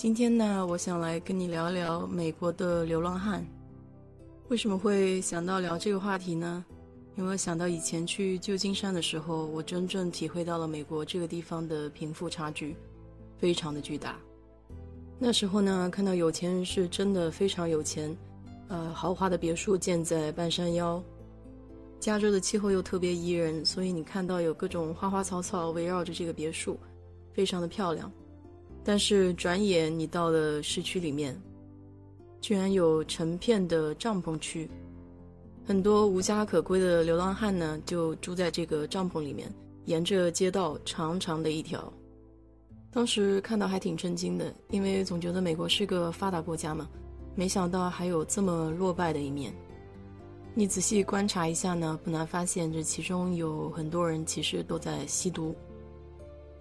今天呢，我想来跟你聊聊美国的流浪汉。为什么会想到聊这个话题呢？因为想到以前去旧金山的时候，我真正体会到了美国这个地方的贫富差距非常的巨大。那时候呢，看到有钱人是真的非常有钱，呃，豪华的别墅建在半山腰。加州的气候又特别宜人，所以你看到有各种花花草草围绕着这个别墅，非常的漂亮。但是转眼你到了市区里面，居然有成片的帐篷区，很多无家可归的流浪汉呢就住在这个帐篷里面，沿着街道长长的一条。当时看到还挺震惊的，因为总觉得美国是个发达国家嘛，没想到还有这么落败的一面。你仔细观察一下呢，不难发现这其中有很多人其实都在吸毒。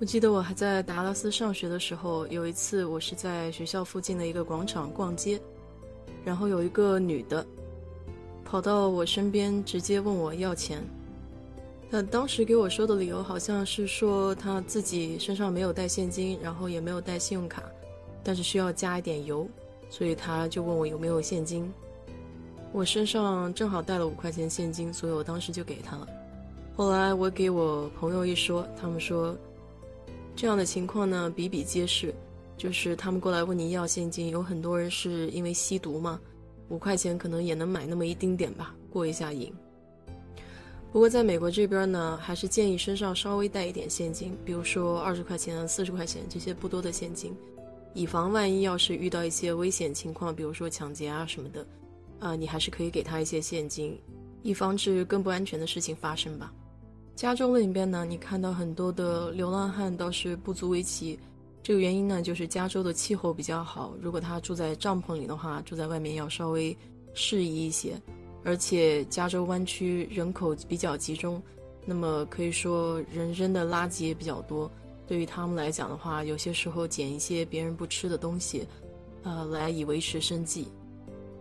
我记得我还在达拉斯上学的时候，有一次我是在学校附近的一个广场逛街，然后有一个女的跑到我身边，直接问我要钱。她当时给我说的理由好像是说她自己身上没有带现金，然后也没有带信用卡，但是需要加一点油，所以她就问我有没有现金。我身上正好带了五块钱现金，所以我当时就给她了。后来我给我朋友一说，他们说这样的情况呢比比皆是，就是他们过来问你要现金，有很多人是因为吸毒嘛，五块钱可能也能买那么一丁点吧，过一下瘾。不过在美国这边呢，还是建议身上稍微带一点现金，比如说二十块钱、四十块钱这些不多的现金，以防万一要是遇到一些危险情况，比如说抢劫啊什么的。啊，你还是可以给他一些现金，以防止更不安全的事情发生吧。加州那边呢，你看到很多的流浪汉倒是不足为奇。这个原因呢，就是加州的气候比较好，如果他住在帐篷里的话，住在外面要稍微适宜一些。而且加州湾区人口比较集中，那么可以说人扔的垃圾也比较多。对于他们来讲的话，有些时候捡一些别人不吃的东西，呃，来以维持生计。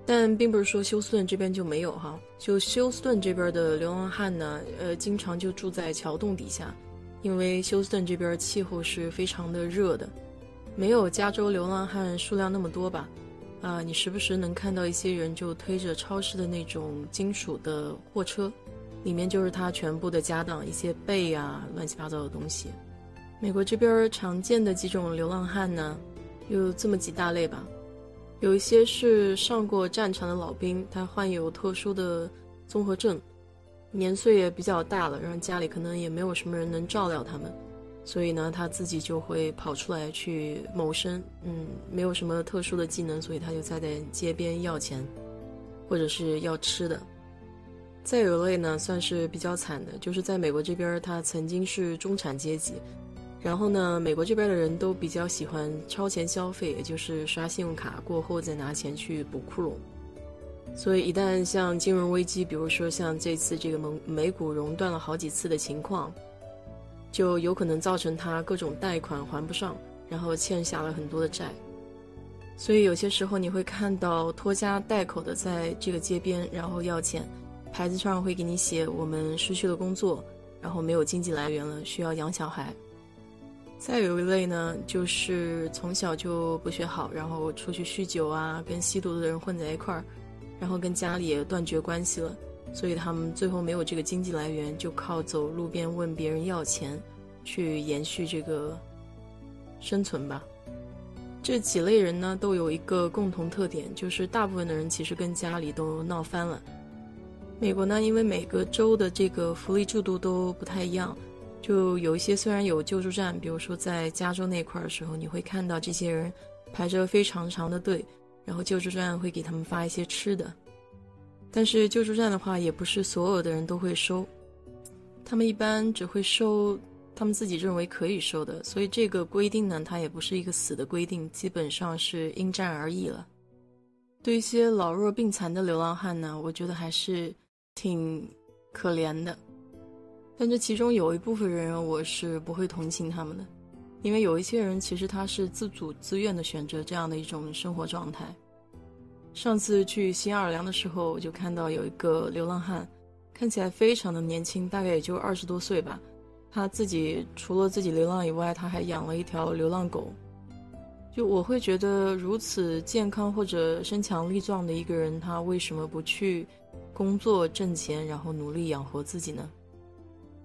但并不是说休斯顿这边就没有哈，就休斯顿这边的流浪汉呢，呃，经常就住在桥洞底下，因为休斯顿这边气候是非常的热的，没有加州流浪汉数量那么多吧，啊，你时不时能看到一些人就推着超市的那种金属的货车，里面就是他全部的家当，一些被啊，乱七八糟的东西。美国这边常见的几种流浪汉呢，有这么几大类吧。有一些是上过战场的老兵，他患有特殊的综合症，年岁也比较大了，然后家里可能也没有什么人能照料他们，所以呢，他自己就会跑出来去谋生。嗯，没有什么特殊的技能，所以他就在街边要钱，或者是要吃的。再有一类呢，算是比较惨的，就是在美国这边，他曾经是中产阶级。然后呢，美国这边的人都比较喜欢超前消费，也就是刷信用卡过后再拿钱去补窟窿。所以一旦像金融危机，比如说像这次这个美美股熔断了好几次的情况，就有可能造成他各种贷款还不上，然后欠下了很多的债。所以有些时候你会看到拖家带口的在这个街边，然后要钱，牌子上会给你写我们失去了工作，然后没有经济来源了，需要养小孩。再有一类呢，就是从小就不学好，然后出去酗酒啊，跟吸毒的人混在一块儿，然后跟家里也断绝关系了，所以他们最后没有这个经济来源，就靠走路边问别人要钱，去延续这个生存吧。这几类人呢，都有一个共同特点，就是大部分的人其实跟家里都闹翻了。美国呢，因为每个州的这个福利制度都不太一样。就有一些虽然有救助站，比如说在加州那块儿的时候，你会看到这些人排着非常长的队，然后救助站会给他们发一些吃的。但是救助站的话，也不是所有的人都会收，他们一般只会收他们自己认为可以收的，所以这个规定呢，它也不是一个死的规定，基本上是因战而异了。对一些老弱病残的流浪汉呢，我觉得还是挺可怜的。但这其中有一部分人，我是不会同情他们的，因为有一些人其实他是自主自愿的选择这样的一种生活状态。上次去新奥尔良的时候，我就看到有一个流浪汉，看起来非常的年轻，大概也就二十多岁吧。他自己除了自己流浪以外，他还养了一条流浪狗。就我会觉得，如此健康或者身强力壮的一个人，他为什么不去工作挣钱，然后努力养活自己呢？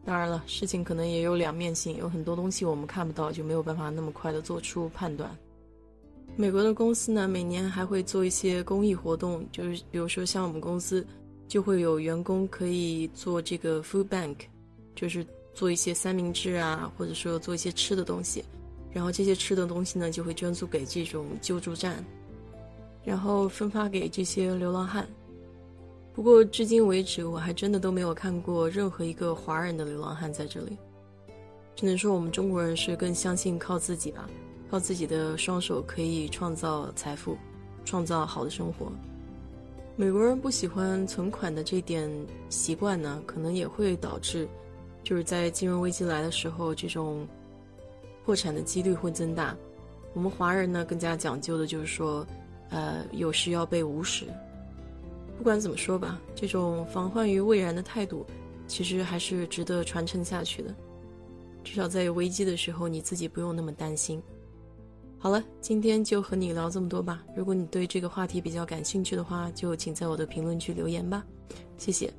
当然了，事情可能也有两面性，有很多东西我们看不到，就没有办法那么快的做出判断。美国的公司呢，每年还会做一些公益活动，就是比如说像我们公司，就会有员工可以做这个 food bank，就是做一些三明治啊，或者说做一些吃的东西，然后这些吃的东西呢，就会捐助给这种救助站，然后分发给这些流浪汉。不过至今为止，我还真的都没有看过任何一个华人的流浪汉在这里。只能说我们中国人是更相信靠自己吧，靠自己的双手可以创造财富，创造好的生活。美国人不喜欢存款的这点习惯呢，可能也会导致，就是在金融危机来的时候，这种破产的几率会增大。我们华人呢，更加讲究的就是说，呃，有时要备无时。不管怎么说吧，这种防患于未然的态度，其实还是值得传承下去的。至少在有危机的时候，你自己不用那么担心。好了，今天就和你聊这么多吧。如果你对这个话题比较感兴趣的话，就请在我的评论区留言吧。谢谢。